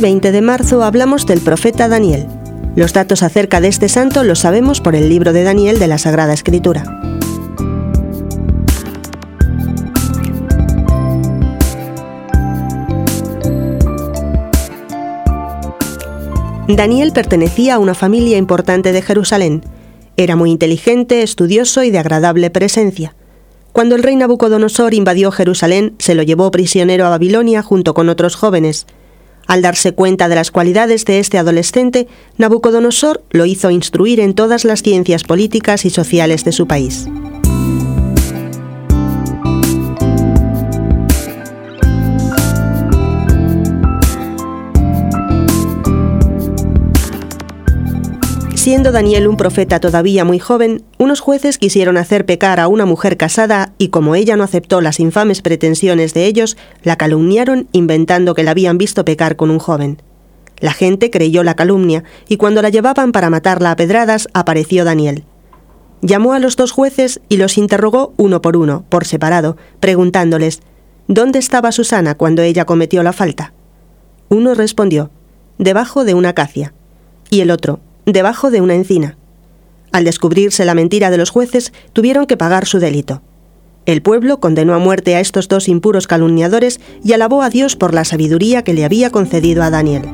20 de marzo hablamos del profeta Daniel. Los datos acerca de este santo los sabemos por el libro de Daniel de la Sagrada Escritura. Daniel pertenecía a una familia importante de Jerusalén. Era muy inteligente, estudioso y de agradable presencia. Cuando el rey Nabucodonosor invadió Jerusalén, se lo llevó prisionero a Babilonia junto con otros jóvenes. Al darse cuenta de las cualidades de este adolescente, Nabucodonosor lo hizo instruir en todas las ciencias políticas y sociales de su país. Siendo Daniel un profeta todavía muy joven, unos jueces quisieron hacer pecar a una mujer casada y como ella no aceptó las infames pretensiones de ellos, la calumniaron inventando que la habían visto pecar con un joven. La gente creyó la calumnia y cuando la llevaban para matarla a pedradas apareció Daniel. Llamó a los dos jueces y los interrogó uno por uno, por separado, preguntándoles ¿Dónde estaba Susana cuando ella cometió la falta? Uno respondió, debajo de una acacia, y el otro, debajo de una encina. Al descubrirse la mentira de los jueces, tuvieron que pagar su delito. El pueblo condenó a muerte a estos dos impuros calumniadores y alabó a Dios por la sabiduría que le había concedido a Daniel.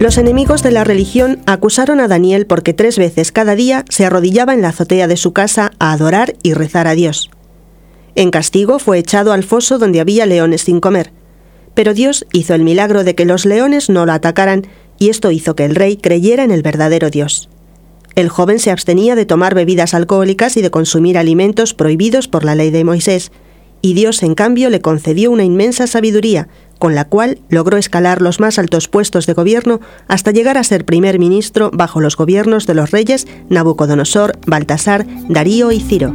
Los enemigos de la religión acusaron a Daniel porque tres veces cada día se arrodillaba en la azotea de su casa a adorar y rezar a Dios. En castigo fue echado al foso donde había leones sin comer. Pero Dios hizo el milagro de que los leones no lo atacaran y esto hizo que el rey creyera en el verdadero Dios. El joven se abstenía de tomar bebidas alcohólicas y de consumir alimentos prohibidos por la ley de Moisés, y Dios en cambio le concedió una inmensa sabiduría, con la cual logró escalar los más altos puestos de gobierno hasta llegar a ser primer ministro bajo los gobiernos de los reyes Nabucodonosor, Baltasar, Darío y Ciro.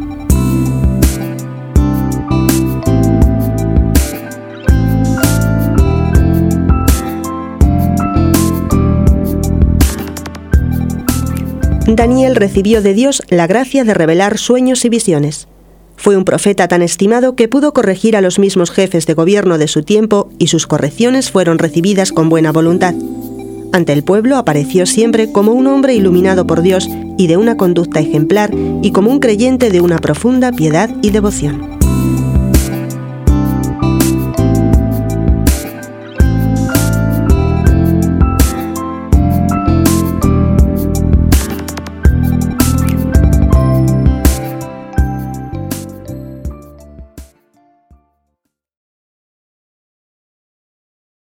Daniel recibió de Dios la gracia de revelar sueños y visiones. Fue un profeta tan estimado que pudo corregir a los mismos jefes de gobierno de su tiempo y sus correcciones fueron recibidas con buena voluntad. Ante el pueblo apareció siempre como un hombre iluminado por Dios y de una conducta ejemplar y como un creyente de una profunda piedad y devoción.